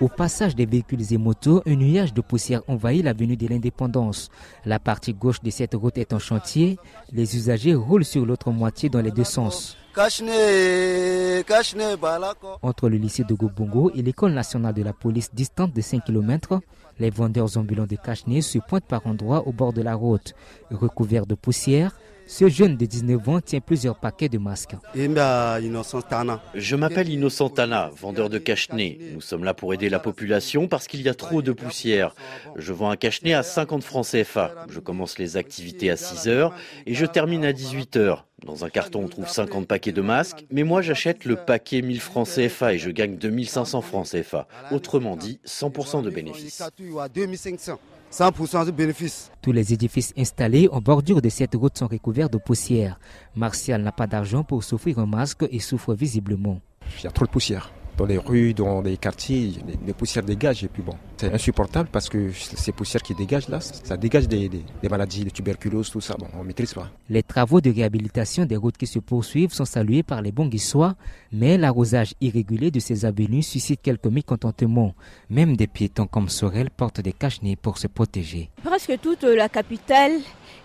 Au passage des véhicules et motos, un nuage de poussière envahit l'avenue de l'Indépendance. La partie gauche de cette route est en chantier. Les usagers roulent sur l'autre moitié dans les deux sens. Entre le lycée de Gobongo et l'école nationale de la police distante de 5 km, les vendeurs ambulants de cache se pointent par endroits au bord de la route. Recouverts de poussière, ce jeune de 19 ans tient plusieurs paquets de masques. Je m'appelle Innocent Tana, vendeur de cache Nous sommes là pour aider la population parce qu'il y a trop de poussière. Je vends un cache à 50 francs CFA. Je commence les activités à 6 heures et je termine à 18 heures. Dans un carton, on trouve 50 paquets de masques, mais moi j'achète le paquet 1000 francs CFA et je gagne 2500 francs CFA. Autrement dit, 100% de bénéfices. 100% de bénéfices. Tous les édifices installés en bordure de cette route sont recouverts de poussière. Martial n'a pas d'argent pour s'offrir un masque et souffre visiblement. Il y a trop de poussière dans les rues, dans les quartiers, les, poussières dégagent et puis bon, c'est insupportable parce que ces poussières qui dégagent là, ça dégage des, maladies, de tuberculose, tout ça, bon, on maîtrise pas. Les travaux de réhabilitation des routes qui se poursuivent sont salués par les bons guissois, mais l'arrosage irrégulier de ces avenues suscite quelques mécontentements. Même des piétons comme Sorel portent des cache pour se protéger. Presque toute la capitale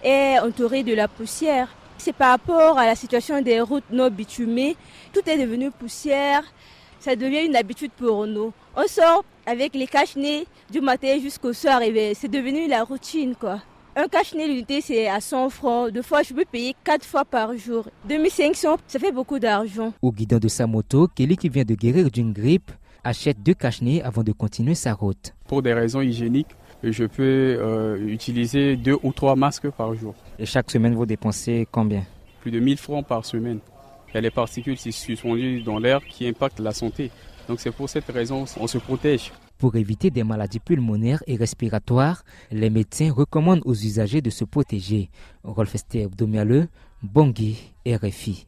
est entourée de la poussière. C'est par rapport à la situation des routes non bitumées. Tout est devenu poussière ça devient une habitude pour nous. On sort avec les cache-nez du matin jusqu'au soir et c'est devenu la routine quoi. Un cache-nez l'unité c'est à 100 francs. Deux fois je peux payer quatre fois par jour. 2500, ça fait beaucoup d'argent. Au guidon de sa moto, Kelly qui vient de guérir d'une grippe achète deux cache-nez avant de continuer sa route. Pour des raisons hygiéniques, je peux euh, utiliser deux ou trois masques par jour. Et chaque semaine, vous dépensez combien? Plus de 1000 francs par semaine. Il y a les particules suspendues dans l'air qui impactent la santé. Donc c'est pour cette raison qu'on se protège. Pour éviter des maladies pulmonaires et respiratoires, les médecins recommandent aux usagers de se protéger. Rolf Esther Bongui, RFI.